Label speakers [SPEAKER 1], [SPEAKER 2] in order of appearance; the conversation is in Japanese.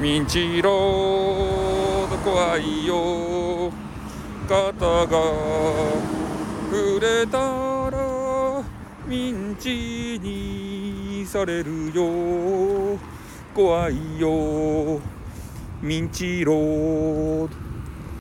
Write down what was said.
[SPEAKER 1] ミンチロード怖いよ。肩が触れたらミンチにされるよ。怖いよ。ミンチロード